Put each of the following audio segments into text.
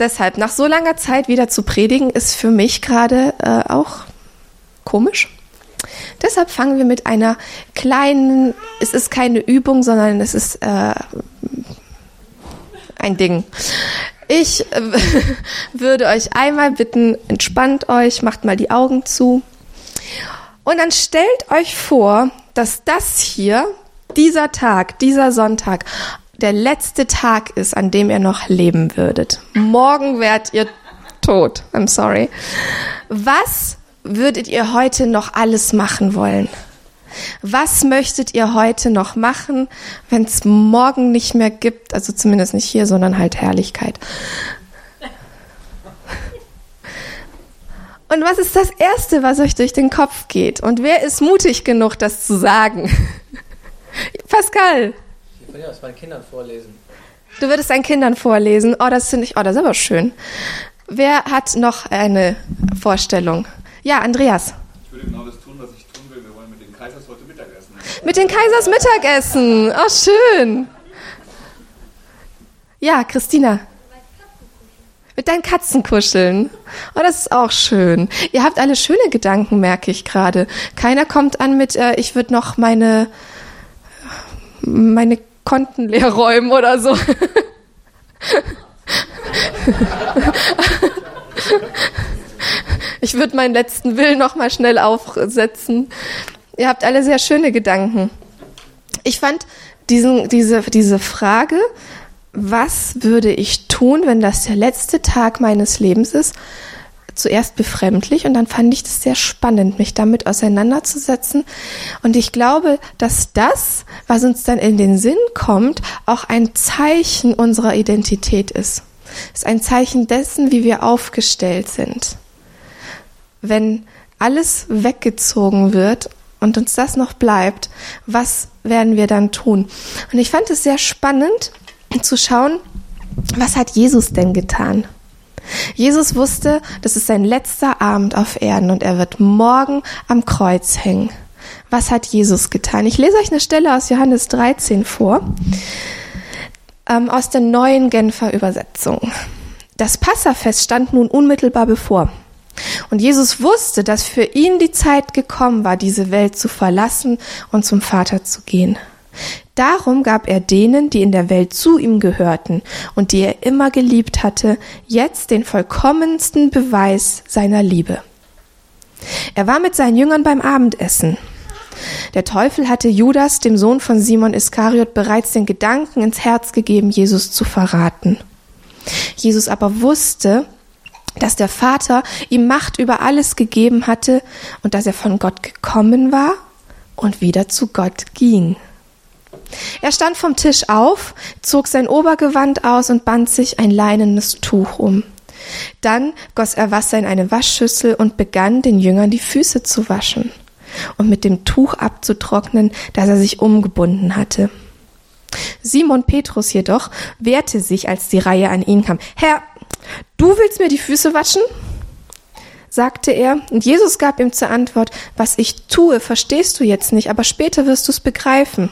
deshalb, nach so langer Zeit wieder zu predigen, ist für mich gerade äh, auch komisch. Deshalb fangen wir mit einer kleinen, es ist keine Übung, sondern es ist äh, ein Ding. Ich äh, würde euch einmal bitten, entspannt euch, macht mal die Augen zu. Und dann stellt euch vor, dass das hier, dieser Tag, dieser Sonntag, der letzte Tag ist, an dem ihr noch leben würdet. Morgen werdet ihr tot. I'm sorry. Was würdet ihr heute noch alles machen wollen? Was möchtet ihr heute noch machen, wenn es morgen nicht mehr gibt? Also zumindest nicht hier, sondern halt Herrlichkeit. Und was ist das Erste, was euch durch den Kopf geht? Und wer ist mutig genug, das zu sagen? Pascal. Ich würde aus meinen Kindern vorlesen. Du würdest deinen Kindern vorlesen. Oh, das finde ich, oh, das ist aber schön. Wer hat noch eine Vorstellung? Ja, Andreas. Ich würde genau das tun, was ich tun will. Wir wollen mit den Kaisers heute Mittagessen. Mit den Kaisers Mittagessen. Oh, schön. Ja, Christina. Mit deinen Katzen kuscheln. Oh, das ist auch schön. Ihr habt alle schöne Gedanken, merke ich gerade. Keiner kommt an mit, äh, ich würde noch meine, meine Konten leer räumen oder so. ich würde meinen letzten Willen noch mal schnell aufsetzen. Ihr habt alle sehr schöne Gedanken. Ich fand diesen, diese, diese Frage, was würde ich tun, wenn das der letzte Tag meines Lebens ist, zuerst befremdlich und dann fand ich das sehr spannend, mich damit auseinanderzusetzen. Und ich glaube, dass das, was uns dann in den Sinn kommt, auch ein Zeichen unserer Identität ist. Es ist ein Zeichen dessen, wie wir aufgestellt sind. Wenn alles weggezogen wird und uns das noch bleibt, was werden wir dann tun? Und ich fand es sehr spannend zu schauen, was hat Jesus denn getan? Jesus wusste, das ist sein letzter Abend auf Erden und er wird morgen am Kreuz hängen. Was hat Jesus getan? Ich lese euch eine Stelle aus Johannes 13 vor, ähm, aus der neuen Genfer Übersetzung. Das Passafest stand nun unmittelbar bevor. Und Jesus wusste, dass für ihn die Zeit gekommen war, diese Welt zu verlassen und zum Vater zu gehen. Darum gab er denen, die in der Welt zu ihm gehörten und die er immer geliebt hatte, jetzt den vollkommensten Beweis seiner Liebe. Er war mit seinen Jüngern beim Abendessen. Der Teufel hatte Judas, dem Sohn von Simon Iskariot, bereits den Gedanken ins Herz gegeben, Jesus zu verraten. Jesus aber wusste, dass der Vater ihm Macht über alles gegeben hatte und dass er von Gott gekommen war und wieder zu Gott ging. Er stand vom Tisch auf, zog sein Obergewand aus und band sich ein leinenes Tuch um. Dann goss er Wasser in eine Waschschüssel und begann den Jüngern die Füße zu waschen und mit dem Tuch abzutrocknen, das er sich umgebunden hatte. Simon Petrus jedoch wehrte sich, als die Reihe an ihn kam. Herr, du willst mir die Füße waschen? sagte er, und Jesus gab ihm zur Antwort, was ich tue, verstehst du jetzt nicht, aber später wirst du es begreifen.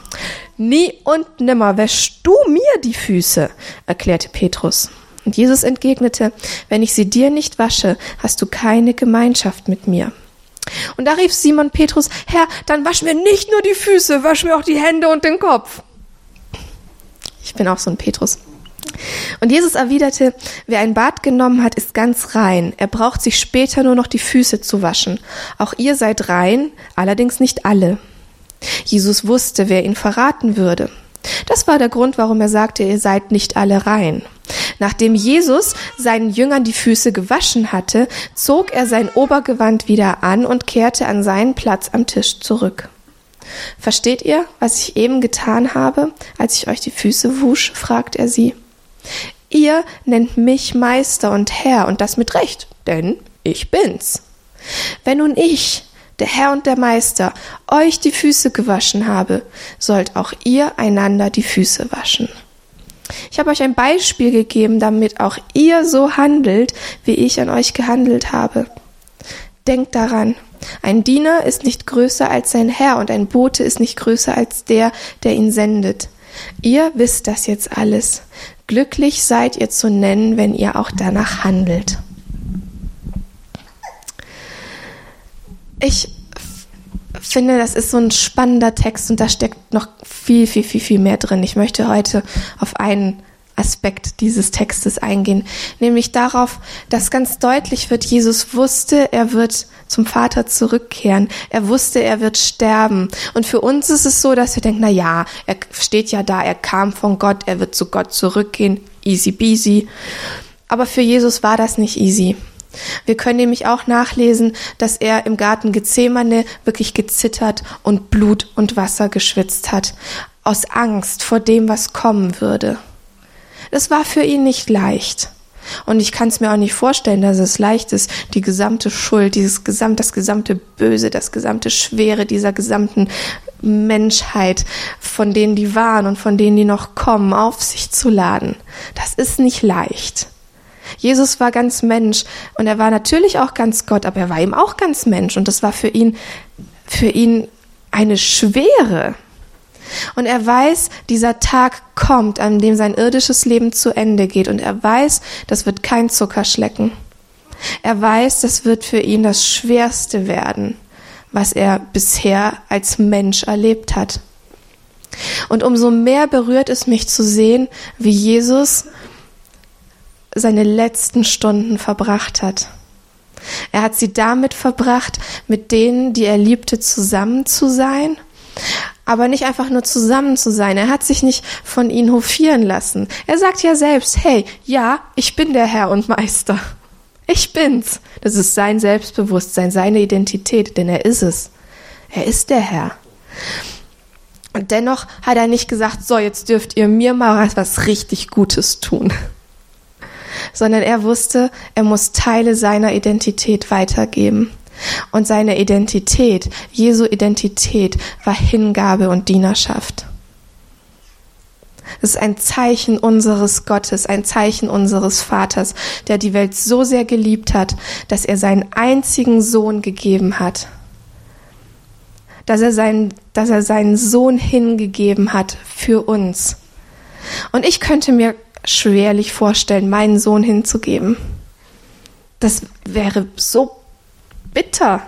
Nie und nimmer wäschst du mir die Füße, erklärte Petrus. Und Jesus entgegnete, wenn ich sie dir nicht wasche, hast du keine Gemeinschaft mit mir. Und da rief Simon Petrus, Herr, dann wasch mir nicht nur die Füße, wasch mir auch die Hände und den Kopf. Ich bin auch so ein Petrus. Und Jesus erwiderte, wer ein Bad genommen hat, ist ganz rein. Er braucht sich später nur noch die Füße zu waschen. Auch ihr seid rein, allerdings nicht alle. Jesus wusste, wer ihn verraten würde. Das war der Grund, warum er sagte, ihr seid nicht alle rein. Nachdem Jesus seinen Jüngern die Füße gewaschen hatte, zog er sein Obergewand wieder an und kehrte an seinen Platz am Tisch zurück. Versteht ihr, was ich eben getan habe, als ich euch die Füße wusch? fragt er sie. Ihr nennt mich Meister und Herr, und das mit Recht, denn ich bin's. Wenn nun ich, der Herr und der Meister, euch die Füße gewaschen habe, sollt auch ihr einander die Füße waschen. Ich habe euch ein Beispiel gegeben, damit auch ihr so handelt, wie ich an euch gehandelt habe. Denkt daran, ein Diener ist nicht größer als sein Herr und ein Bote ist nicht größer als der, der ihn sendet. Ihr wisst das jetzt alles. Glücklich seid ihr zu nennen, wenn ihr auch danach handelt. Ich finde, das ist so ein spannender Text und da steckt noch viel, viel, viel, viel mehr drin. Ich möchte heute auf einen Aspekt dieses Textes eingehen, nämlich darauf, dass ganz deutlich wird, Jesus wusste, er wird zum Vater zurückkehren. Er wusste, er wird sterben. Und für uns ist es so, dass wir denken, na ja, er steht ja da, er kam von Gott, er wird zu Gott zurückgehen, easy peasy. Aber für Jesus war das nicht easy. Wir können nämlich auch nachlesen, dass er im Garten Gethsemane wirklich gezittert und Blut und Wasser geschwitzt hat, aus Angst vor dem, was kommen würde. Das war für ihn nicht leicht. Und ich kann es mir auch nicht vorstellen, dass es leicht ist, die gesamte Schuld, dieses gesamt, das gesamte Böse, das gesamte Schwere dieser gesamten Menschheit, von denen die waren und von denen die noch kommen, auf sich zu laden. Das ist nicht leicht. Jesus war ganz Mensch und er war natürlich auch ganz Gott, aber er war eben auch ganz Mensch und das war für ihn, für ihn eine Schwere. Und er weiß, dieser Tag kommt, an dem sein irdisches Leben zu Ende geht. Und er weiß, das wird kein Zuckerschlecken. Er weiß, das wird für ihn das Schwerste werden, was er bisher als Mensch erlebt hat. Und umso mehr berührt es mich zu sehen, wie Jesus seine letzten Stunden verbracht hat. Er hat sie damit verbracht, mit denen, die er liebte, zusammen zu sein aber nicht einfach nur zusammen zu sein. Er hat sich nicht von ihnen hofieren lassen. Er sagt ja selbst, hey, ja, ich bin der Herr und Meister. Ich bin's. Das ist sein Selbstbewusstsein, seine Identität, denn er ist es. Er ist der Herr. Und dennoch hat er nicht gesagt, so, jetzt dürft ihr mir mal was richtig Gutes tun. Sondern er wusste, er muss Teile seiner Identität weitergeben. Und seine Identität, Jesu Identität, war Hingabe und Dienerschaft. Es ist ein Zeichen unseres Gottes, ein Zeichen unseres Vaters, der die Welt so sehr geliebt hat, dass er seinen einzigen Sohn gegeben hat. Dass er seinen, dass er seinen Sohn hingegeben hat für uns. Und ich könnte mir schwerlich vorstellen, meinen Sohn hinzugeben. Das wäre so bitter.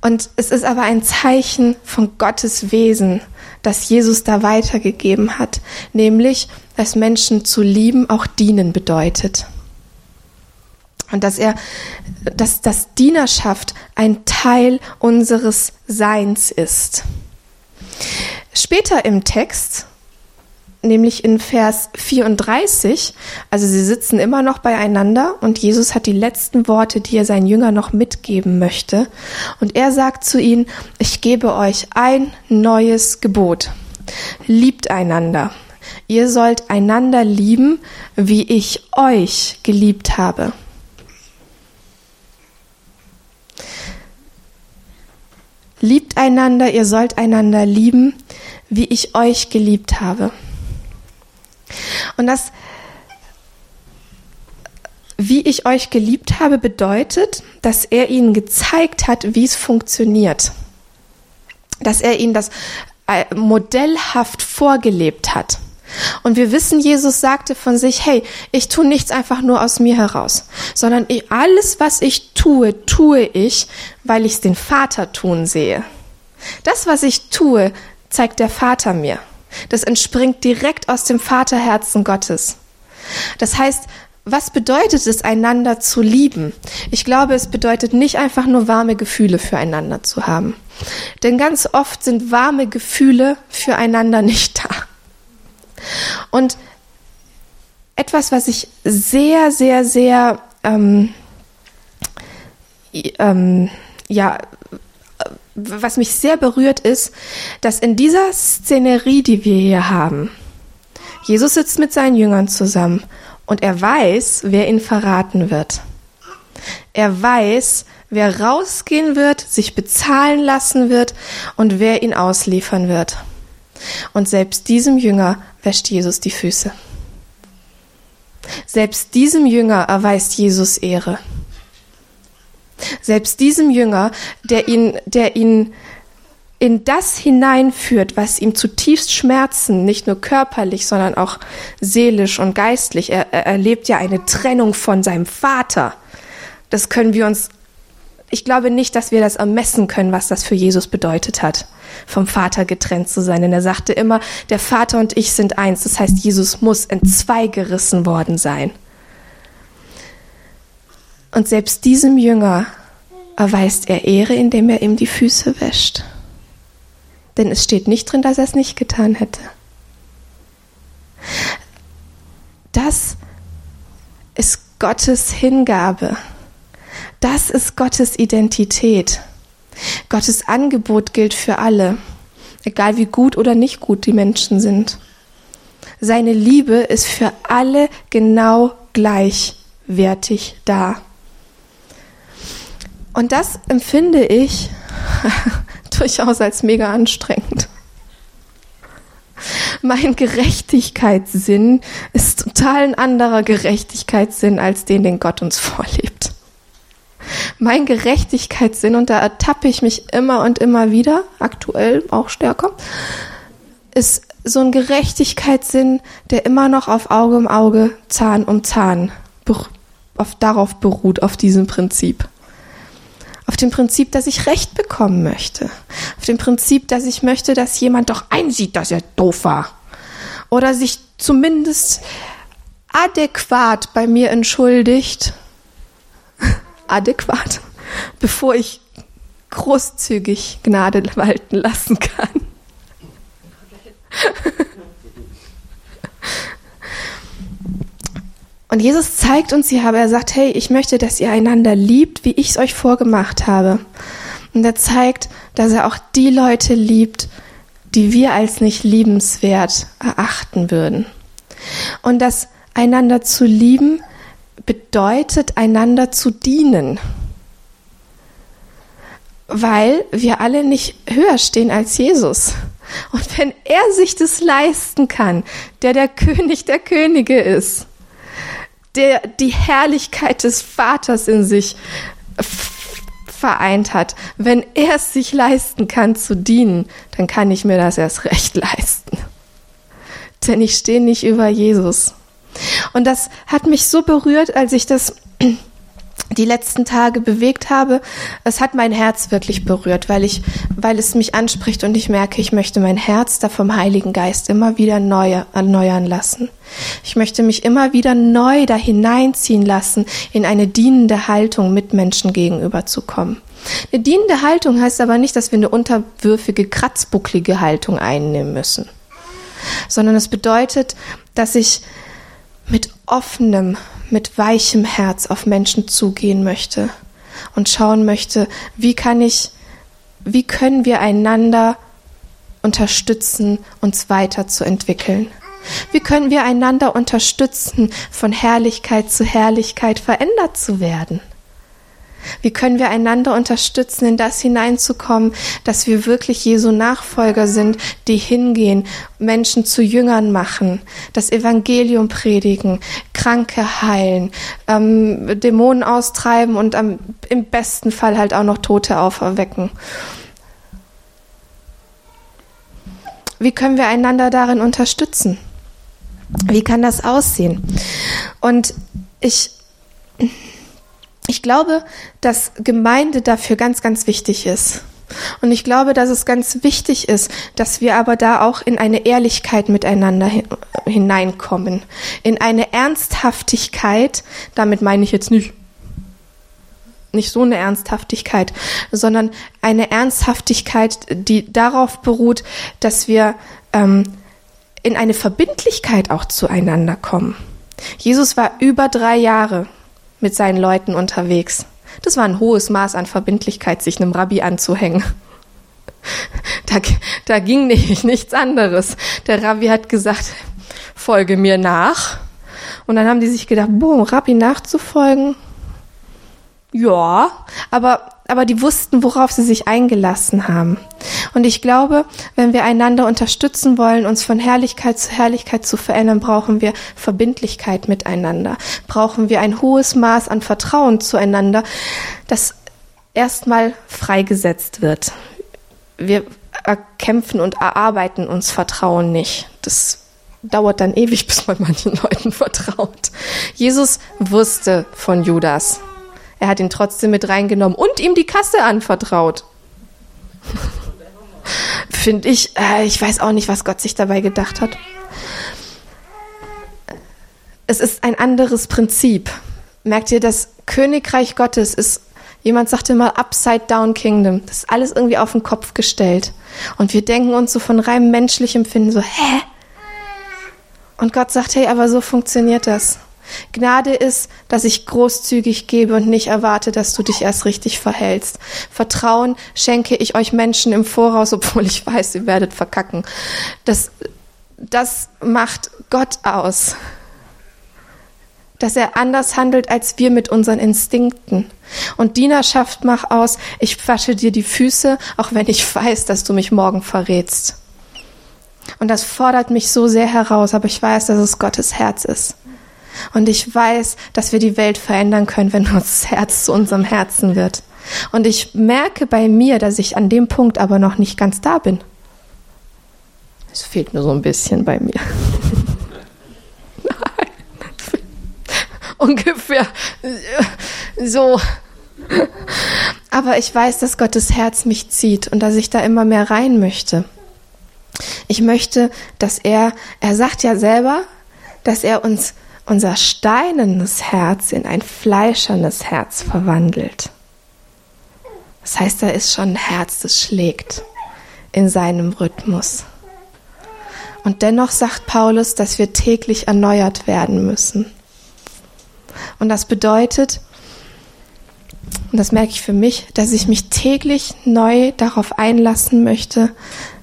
Und es ist aber ein Zeichen von Gottes Wesen, das Jesus da weitergegeben hat, nämlich, dass Menschen zu lieben auch dienen bedeutet. Und dass er, dass das Dienerschaft ein Teil unseres Seins ist. Später im Text nämlich in Vers 34. Also sie sitzen immer noch beieinander und Jesus hat die letzten Worte, die er seinen Jüngern noch mitgeben möchte. Und er sagt zu ihnen, ich gebe euch ein neues Gebot. Liebt einander. Ihr sollt einander lieben, wie ich euch geliebt habe. Liebt einander, ihr sollt einander lieben, wie ich euch geliebt habe. Und das, wie ich euch geliebt habe, bedeutet, dass er ihnen gezeigt hat, wie es funktioniert. Dass er ihnen das äh, modellhaft vorgelebt hat. Und wir wissen, Jesus sagte von sich, hey, ich tue nichts einfach nur aus mir heraus, sondern ich, alles, was ich tue, tue ich, weil ich es den Vater tun sehe. Das, was ich tue, zeigt der Vater mir. Das entspringt direkt aus dem Vaterherzen Gottes. Das heißt, was bedeutet es, einander zu lieben? Ich glaube, es bedeutet nicht einfach nur warme Gefühle füreinander zu haben. Denn ganz oft sind warme Gefühle füreinander nicht da. Und etwas, was ich sehr, sehr, sehr, ähm, ähm, ja, was mich sehr berührt ist, dass in dieser Szenerie, die wir hier haben, Jesus sitzt mit seinen Jüngern zusammen und er weiß, wer ihn verraten wird. Er weiß, wer rausgehen wird, sich bezahlen lassen wird und wer ihn ausliefern wird. Und selbst diesem Jünger wäscht Jesus die Füße. Selbst diesem Jünger erweist Jesus Ehre. Selbst diesem Jünger, der ihn, der ihn in das hineinführt, was ihm zutiefst schmerzen, nicht nur körperlich, sondern auch seelisch und geistlich. Er, er erlebt ja eine Trennung von seinem Vater. Das können wir uns, ich glaube nicht, dass wir das ermessen können, was das für Jesus bedeutet hat, vom Vater getrennt zu sein. Denn er sagte immer, der Vater und ich sind eins. Das heißt, Jesus muss in zwei gerissen worden sein. Und selbst diesem Jünger erweist er Ehre, indem er ihm die Füße wäscht. Denn es steht nicht drin, dass er es nicht getan hätte. Das ist Gottes Hingabe. Das ist Gottes Identität. Gottes Angebot gilt für alle, egal wie gut oder nicht gut die Menschen sind. Seine Liebe ist für alle genau gleichwertig da. Und das empfinde ich durchaus als mega anstrengend. Mein Gerechtigkeitssinn ist total ein anderer Gerechtigkeitssinn als den, den Gott uns vorlebt. Mein Gerechtigkeitssinn, und da ertappe ich mich immer und immer wieder, aktuell auch stärker, ist so ein Gerechtigkeitssinn, der immer noch auf Auge um Auge, Zahn um Zahn auf, darauf beruht, auf diesem Prinzip auf dem Prinzip, dass ich Recht bekommen möchte, auf dem Prinzip, dass ich möchte, dass jemand doch einsieht, dass er doof war. Oder sich zumindest adäquat bei mir entschuldigt, adäquat, bevor ich großzügig Gnade walten lassen kann. Und Jesus zeigt uns hier aber, er sagt, hey, ich möchte, dass ihr einander liebt, wie ich es euch vorgemacht habe. Und er zeigt, dass er auch die Leute liebt, die wir als nicht liebenswert erachten würden. Und dass einander zu lieben bedeutet, einander zu dienen. Weil wir alle nicht höher stehen als Jesus. Und wenn er sich das leisten kann, der der König der Könige ist, der die Herrlichkeit des Vaters in sich vereint hat. Wenn er es sich leisten kann zu dienen, dann kann ich mir das erst recht leisten. Denn ich stehe nicht über Jesus. Und das hat mich so berührt, als ich das die letzten Tage bewegt habe, es hat mein Herz wirklich berührt, weil ich, weil es mich anspricht und ich merke, ich möchte mein Herz da vom Heiligen Geist immer wieder neu erneuern lassen. Ich möchte mich immer wieder neu da hineinziehen lassen, in eine dienende Haltung Mitmenschen gegenüberzukommen. Eine dienende Haltung heißt aber nicht, dass wir eine unterwürfige, kratzbucklige Haltung einnehmen müssen, sondern es bedeutet, dass ich mit offenem, mit weichem Herz auf Menschen zugehen möchte und schauen möchte, wie kann ich, wie können wir einander unterstützen, uns weiterzuentwickeln? Wie können wir einander unterstützen, von Herrlichkeit zu Herrlichkeit verändert zu werden? Wie können wir einander unterstützen, in das hineinzukommen, dass wir wirklich Jesu Nachfolger sind, die hingehen, Menschen zu Jüngern machen, das Evangelium predigen, Kranke heilen, ähm, Dämonen austreiben und am, im besten Fall halt auch noch Tote auferwecken. Wie können wir einander darin unterstützen? Wie kann das aussehen? Und ich ich glaube, dass Gemeinde dafür ganz, ganz wichtig ist. Und ich glaube, dass es ganz wichtig ist, dass wir aber da auch in eine Ehrlichkeit miteinander hineinkommen. In eine Ernsthaftigkeit, damit meine ich jetzt nicht, nicht so eine Ernsthaftigkeit, sondern eine Ernsthaftigkeit, die darauf beruht, dass wir ähm, in eine Verbindlichkeit auch zueinander kommen. Jesus war über drei Jahre mit seinen Leuten unterwegs. Das war ein hohes Maß an Verbindlichkeit, sich einem Rabbi anzuhängen. Da, da ging nicht, nichts anderes. Der Rabbi hat gesagt, folge mir nach. Und dann haben die sich gedacht, boah, Rabbi nachzufolgen, ja, aber, aber die wussten, worauf sie sich eingelassen haben. Und ich glaube, wenn wir einander unterstützen wollen, uns von Herrlichkeit zu Herrlichkeit zu verändern, brauchen wir Verbindlichkeit miteinander. Brauchen wir ein hohes Maß an Vertrauen zueinander, das erstmal freigesetzt wird. Wir erkämpfen und erarbeiten uns Vertrauen nicht. Das dauert dann ewig, bis man manchen Leuten vertraut. Jesus wusste von Judas. Er hat ihn trotzdem mit reingenommen und ihm die Kasse anvertraut. Finde ich, äh, ich weiß auch nicht, was Gott sich dabei gedacht hat. Es ist ein anderes Prinzip. Merkt ihr, das Königreich Gottes ist, jemand sagte mal, Upside Down Kingdom. Das ist alles irgendwie auf den Kopf gestellt. Und wir denken uns so von rein menschlichem Finden so, hä? Und Gott sagt, hey, aber so funktioniert das. Gnade ist, dass ich großzügig gebe und nicht erwarte, dass du dich erst richtig verhältst. Vertrauen schenke ich euch Menschen im Voraus, obwohl ich weiß, ihr werdet verkacken. Das, das macht Gott aus. Dass er anders handelt als wir mit unseren Instinkten. Und Dienerschaft macht aus, ich wasche dir die Füße, auch wenn ich weiß, dass du mich morgen verrätst. Und das fordert mich so sehr heraus, aber ich weiß, dass es Gottes Herz ist. Und ich weiß, dass wir die Welt verändern können, wenn uns das Herz zu unserem Herzen wird. Und ich merke bei mir, dass ich an dem Punkt aber noch nicht ganz da bin. Es fehlt nur so ein bisschen bei mir. Nein. Ungefähr so. Aber ich weiß, dass Gottes Herz mich zieht und dass ich da immer mehr rein möchte. Ich möchte, dass er, er sagt ja selber, dass er uns unser steinernes Herz in ein fleischernes Herz verwandelt. Das heißt, da ist schon ein Herz, das schlägt in seinem Rhythmus. Und dennoch sagt Paulus, dass wir täglich erneuert werden müssen. Und das bedeutet, und das merke ich für mich, dass ich mich täglich neu darauf einlassen möchte,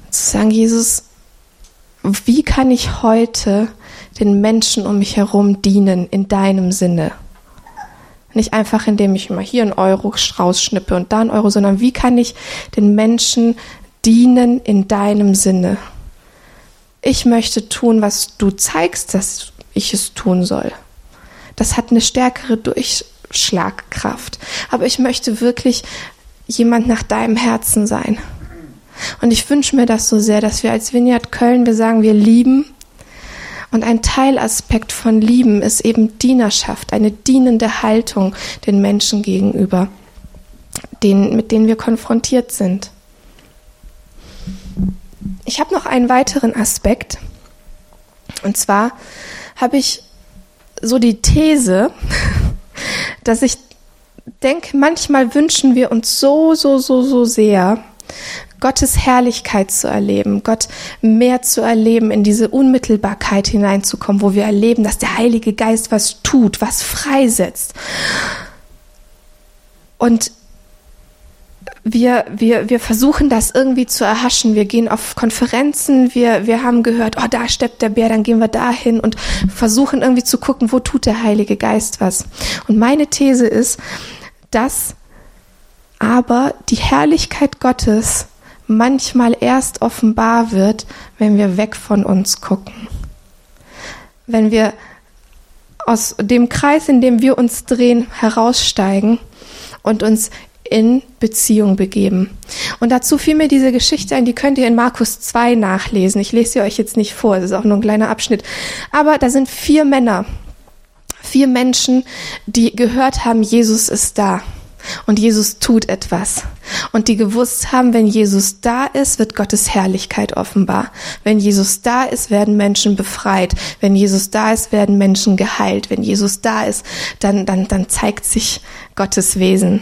zu sagen, Jesus, wie kann ich heute den Menschen um mich herum dienen in deinem Sinne? Nicht einfach, indem ich mal hier einen Euro rausschnippe und da einen Euro, sondern wie kann ich den Menschen dienen in deinem Sinne? Ich möchte tun, was du zeigst, dass ich es tun soll. Das hat eine stärkere Durchschlagkraft. Aber ich möchte wirklich jemand nach deinem Herzen sein. Und ich wünsche mir das so sehr, dass wir als Vineyard Köln, wir sagen, wir lieben. Und ein Teilaspekt von Lieben ist eben Dienerschaft, eine dienende Haltung den Menschen gegenüber, denen, mit denen wir konfrontiert sind. Ich habe noch einen weiteren Aspekt. Und zwar habe ich so die These, dass ich denke, manchmal wünschen wir uns so, so, so, so sehr, Gottes Herrlichkeit zu erleben, Gott mehr zu erleben, in diese Unmittelbarkeit hineinzukommen, wo wir erleben, dass der Heilige Geist was tut, was freisetzt. Und wir, wir, wir versuchen das irgendwie zu erhaschen. Wir gehen auf Konferenzen, wir, wir haben gehört, oh, da steppt der Bär, dann gehen wir dahin und versuchen irgendwie zu gucken, wo tut der Heilige Geist was. Und meine These ist, dass aber die Herrlichkeit Gottes manchmal erst offenbar wird, wenn wir weg von uns gucken. Wenn wir aus dem Kreis, in dem wir uns drehen, heraussteigen und uns in Beziehung begeben. Und dazu fiel mir diese Geschichte ein, die könnt ihr in Markus 2 nachlesen. Ich lese sie euch jetzt nicht vor, es ist auch nur ein kleiner Abschnitt. Aber da sind vier Männer, vier Menschen, die gehört haben, Jesus ist da. Und Jesus tut etwas. Und die gewusst haben, wenn Jesus da ist, wird Gottes Herrlichkeit offenbar. Wenn Jesus da ist, werden Menschen befreit. Wenn Jesus da ist, werden Menschen geheilt. Wenn Jesus da ist, dann, dann, dann zeigt sich Gottes Wesen.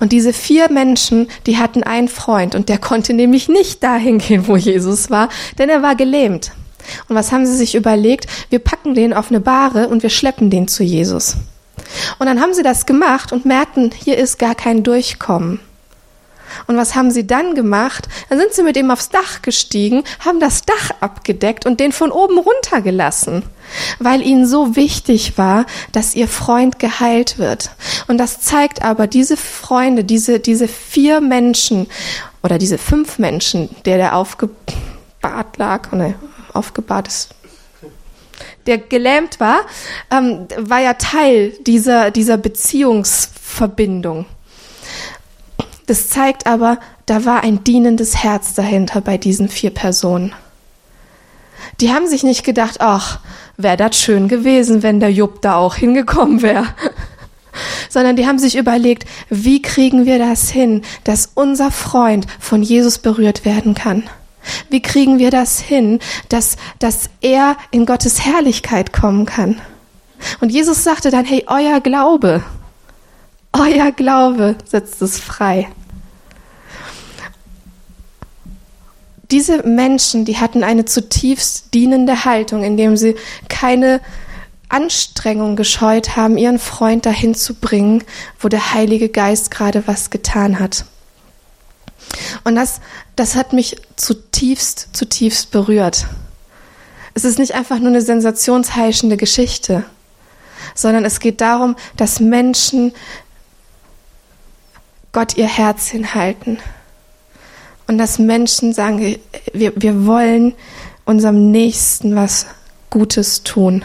Und diese vier Menschen, die hatten einen Freund und der konnte nämlich nicht dahin gehen, wo Jesus war, denn er war gelähmt. Und was haben sie sich überlegt? Wir packen den auf eine Bahre und wir schleppen den zu Jesus. Und dann haben sie das gemacht und merkten, hier ist gar kein Durchkommen. Und was haben sie dann gemacht? Dann sind sie mit ihm aufs Dach gestiegen, haben das Dach abgedeckt und den von oben runtergelassen, weil ihnen so wichtig war, dass ihr Freund geheilt wird. Und das zeigt aber, diese Freunde, diese, diese vier Menschen oder diese fünf Menschen, der der aufgebahrt lag, ne, aufgebahrt ist der gelähmt war, ähm, war ja Teil dieser, dieser Beziehungsverbindung. Das zeigt aber, da war ein dienendes Herz dahinter bei diesen vier Personen. Die haben sich nicht gedacht, ach, wäre das schön gewesen, wenn der Jupp da auch hingekommen wäre. Sondern die haben sich überlegt, wie kriegen wir das hin, dass unser Freund von Jesus berührt werden kann? Wie kriegen wir das hin, dass, dass er in Gottes Herrlichkeit kommen kann? Und Jesus sagte dann, hey, euer Glaube, euer Glaube setzt es frei. Diese Menschen, die hatten eine zutiefst dienende Haltung, indem sie keine Anstrengung gescheut haben, ihren Freund dahin zu bringen, wo der Heilige Geist gerade was getan hat. Und das, das hat mich zutiefst, zutiefst berührt. Es ist nicht einfach nur eine sensationsheischende Geschichte, sondern es geht darum, dass Menschen Gott ihr Herz hinhalten. Und dass Menschen sagen, wir, wir wollen unserem Nächsten was Gutes tun.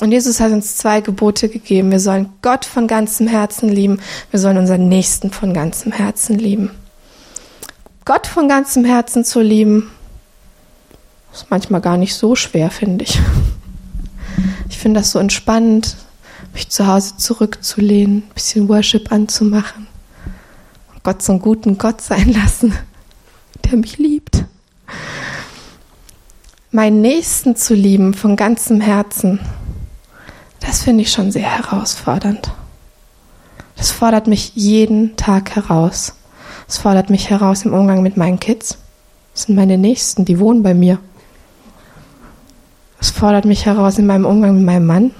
Und Jesus hat uns zwei Gebote gegeben. Wir sollen Gott von ganzem Herzen lieben. Wir sollen unseren Nächsten von ganzem Herzen lieben. Gott von ganzem Herzen zu lieben, ist manchmal gar nicht so schwer, finde ich. Ich finde das so entspannend, mich zu Hause zurückzulehnen, ein bisschen Worship anzumachen. Und Gott einen guten Gott sein lassen, der mich liebt. Meinen Nächsten zu lieben von ganzem Herzen, das finde ich schon sehr herausfordernd. Das fordert mich jeden Tag heraus. Es fordert mich heraus im Umgang mit meinen Kids. Das sind meine Nächsten, die wohnen bei mir. Es fordert mich heraus in meinem Umgang mit meinem Mann.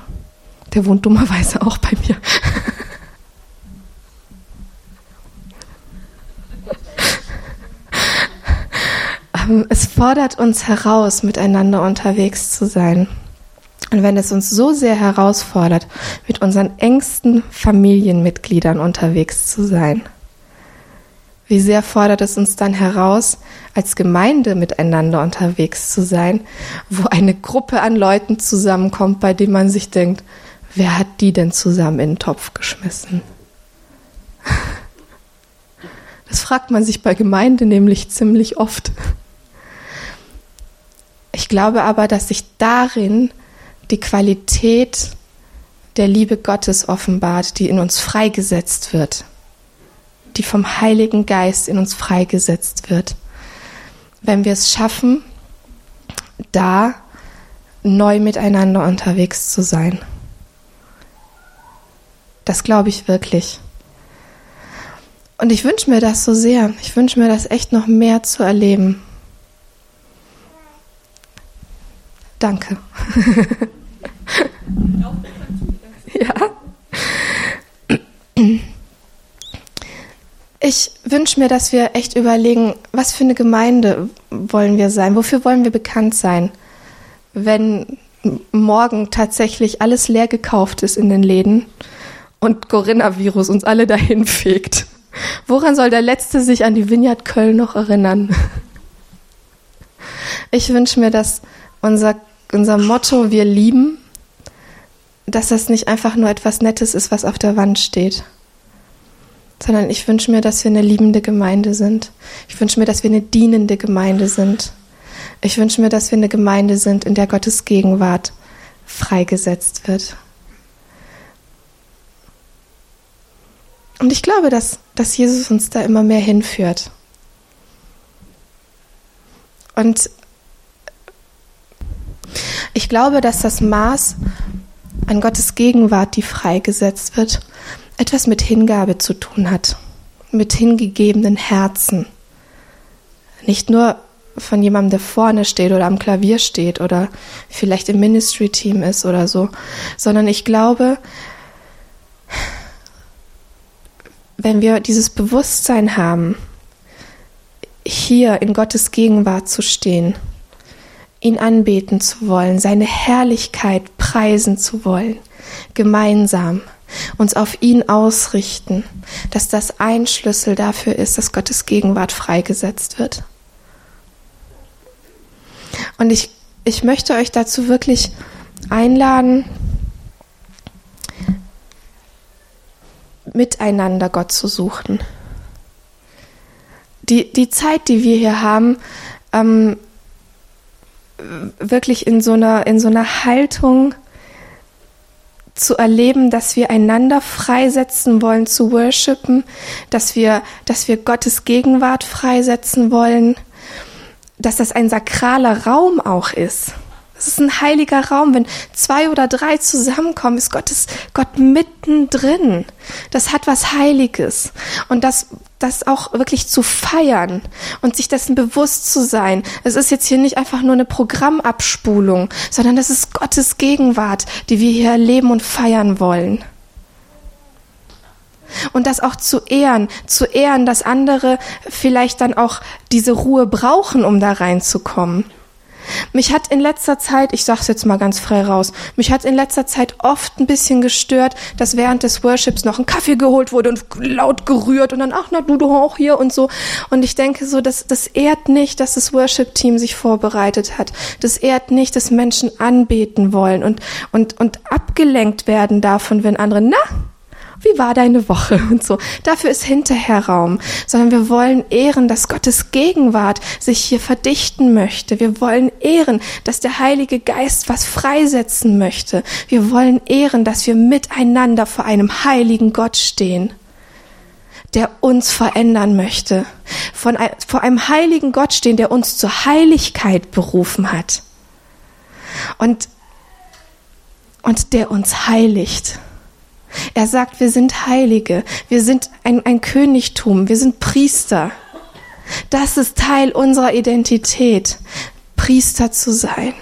Der wohnt dummerweise auch bei mir. Ähm, es fordert uns heraus, miteinander unterwegs zu sein. Und wenn es uns so sehr herausfordert, mit unseren engsten Familienmitgliedern unterwegs zu sein, wie sehr fordert es uns dann heraus, als Gemeinde miteinander unterwegs zu sein, wo eine Gruppe an Leuten zusammenkommt, bei dem man sich denkt, wer hat die denn zusammen in den Topf geschmissen? Das fragt man sich bei Gemeinde nämlich ziemlich oft. Ich glaube aber, dass sich darin die Qualität der Liebe Gottes offenbart, die in uns freigesetzt wird, die vom Heiligen Geist in uns freigesetzt wird. Wenn wir es schaffen, da neu miteinander unterwegs zu sein. Das glaube ich wirklich. Und ich wünsche mir das so sehr. Ich wünsche mir das echt noch mehr zu erleben. Danke. ja. Ich wünsche mir, dass wir echt überlegen, was für eine Gemeinde wollen wir sein? Wofür wollen wir bekannt sein? Wenn morgen tatsächlich alles leer gekauft ist in den Läden und Corinna-Virus uns alle dahin fegt. Woran soll der Letzte sich an die Vineyard Köln noch erinnern? Ich wünsche mir, dass unser, unser Motto Wir lieben, dass das nicht einfach nur etwas Nettes ist, was auf der Wand steht, sondern ich wünsche mir, dass wir eine liebende Gemeinde sind. Ich wünsche mir, dass wir eine dienende Gemeinde sind. Ich wünsche mir, dass wir eine Gemeinde sind, in der Gottes Gegenwart freigesetzt wird. Und ich glaube, dass, dass Jesus uns da immer mehr hinführt. Und ich glaube, dass das Maß an Gottes Gegenwart, die freigesetzt wird, etwas mit Hingabe zu tun hat, mit hingegebenen Herzen. Nicht nur von jemandem, der vorne steht oder am Klavier steht oder vielleicht im Ministry-Team ist oder so, sondern ich glaube, wenn wir dieses Bewusstsein haben, hier in Gottes Gegenwart zu stehen, ihn anbeten zu wollen, seine Herrlichkeit preisen zu wollen, gemeinsam uns auf ihn ausrichten, dass das ein Schlüssel dafür ist, dass Gottes Gegenwart freigesetzt wird. Und ich, ich möchte euch dazu wirklich einladen, miteinander Gott zu suchen. die, die Zeit, die wir hier haben, ähm, wirklich in so einer, in so einer Haltung zu erleben, dass wir einander freisetzen wollen zu worshipen, dass wir, dass wir Gottes Gegenwart freisetzen wollen, dass das ein sakraler Raum auch ist. Es ist ein heiliger Raum. Wenn zwei oder drei zusammenkommen, ist Gottes, Gott mittendrin. Das hat was Heiliges. Und das, das auch wirklich zu feiern und sich dessen bewusst zu sein. Es ist jetzt hier nicht einfach nur eine Programmabspulung, sondern das ist Gottes Gegenwart, die wir hier erleben und feiern wollen. Und das auch zu ehren, zu ehren, dass andere vielleicht dann auch diese Ruhe brauchen, um da reinzukommen. Mich hat in letzter Zeit, ich sag's jetzt mal ganz frei raus, mich hat in letzter Zeit oft ein bisschen gestört, dass während des Worships noch ein Kaffee geholt wurde und laut gerührt und dann, ach na, du doch auch hier und so. Und ich denke so, das, das ehrt nicht, dass das Worship-Team sich vorbereitet hat. Das ehrt nicht, dass Menschen anbeten wollen und, und, und abgelenkt werden davon, wenn andere, na, wie war deine Woche und so. Dafür ist hinterher Raum, sondern wir wollen ehren, dass Gottes Gegenwart sich hier verdichten möchte. Wir wollen ehren, dass der Heilige Geist was freisetzen möchte. Wir wollen ehren, dass wir miteinander vor einem heiligen Gott stehen der uns verändern möchte. Von, vor einem heiligen Gott stehen, der uns zur Heiligkeit berufen hat. Und, und der uns heiligt. Er sagt, wir sind Heilige, wir sind ein, ein Königtum, wir sind Priester. Das ist Teil unserer Identität, Priester zu sein,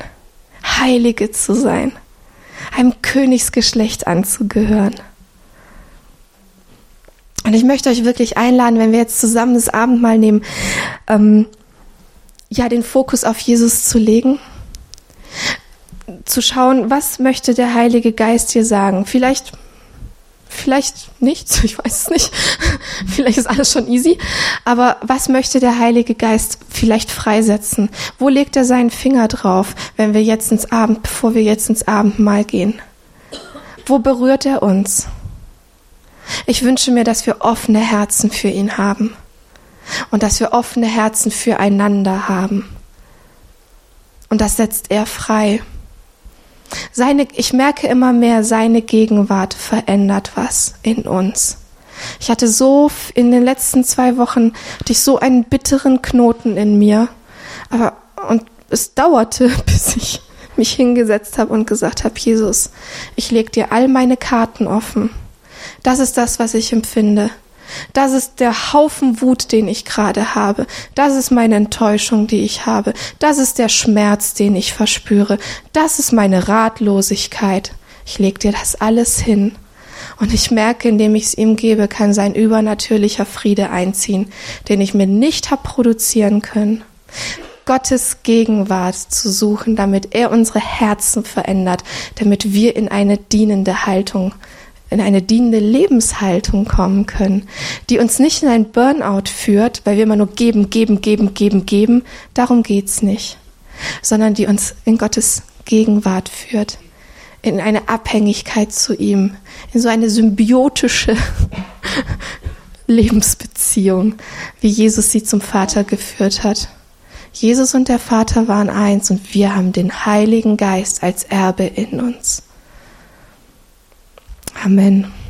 Heilige zu sein, einem Königsgeschlecht anzugehören. Und ich möchte euch wirklich einladen, wenn wir jetzt zusammen das Abendmahl nehmen, ähm, ja, den Fokus auf Jesus zu legen, zu schauen, was möchte der Heilige Geist dir sagen? Vielleicht Vielleicht nichts, ich weiß es nicht. vielleicht ist alles schon easy. Aber was möchte der Heilige Geist vielleicht freisetzen? Wo legt er seinen Finger drauf, wenn wir jetzt ins Abend, bevor wir jetzt ins Abendmahl gehen? Wo berührt er uns? Ich wünsche mir, dass wir offene Herzen für ihn haben und dass wir offene Herzen füreinander haben. Und das setzt er frei. Seine, ich merke immer mehr, seine Gegenwart verändert was in uns. Ich hatte so in den letzten zwei Wochen hatte ich so einen bitteren Knoten in mir, aber und es dauerte, bis ich mich hingesetzt habe und gesagt habe, Jesus, ich leg dir all meine Karten offen. Das ist das, was ich empfinde. Das ist der Haufen Wut, den ich gerade habe. Das ist meine Enttäuschung, die ich habe. Das ist der Schmerz, den ich verspüre. Das ist meine Ratlosigkeit. Ich leg dir das alles hin. Und ich merke, indem ich es ihm gebe, kann sein übernatürlicher Friede einziehen, den ich mir nicht hab produzieren können. Gottes Gegenwart zu suchen, damit er unsere Herzen verändert, damit wir in eine dienende Haltung in eine dienende Lebenshaltung kommen können, die uns nicht in ein Burnout führt, weil wir immer nur geben, geben, geben, geben, geben. Darum geht's nicht. Sondern die uns in Gottes Gegenwart führt, in eine Abhängigkeit zu ihm, in so eine symbiotische Lebensbeziehung, wie Jesus sie zum Vater geführt hat. Jesus und der Vater waren eins und wir haben den Heiligen Geist als Erbe in uns. Amen.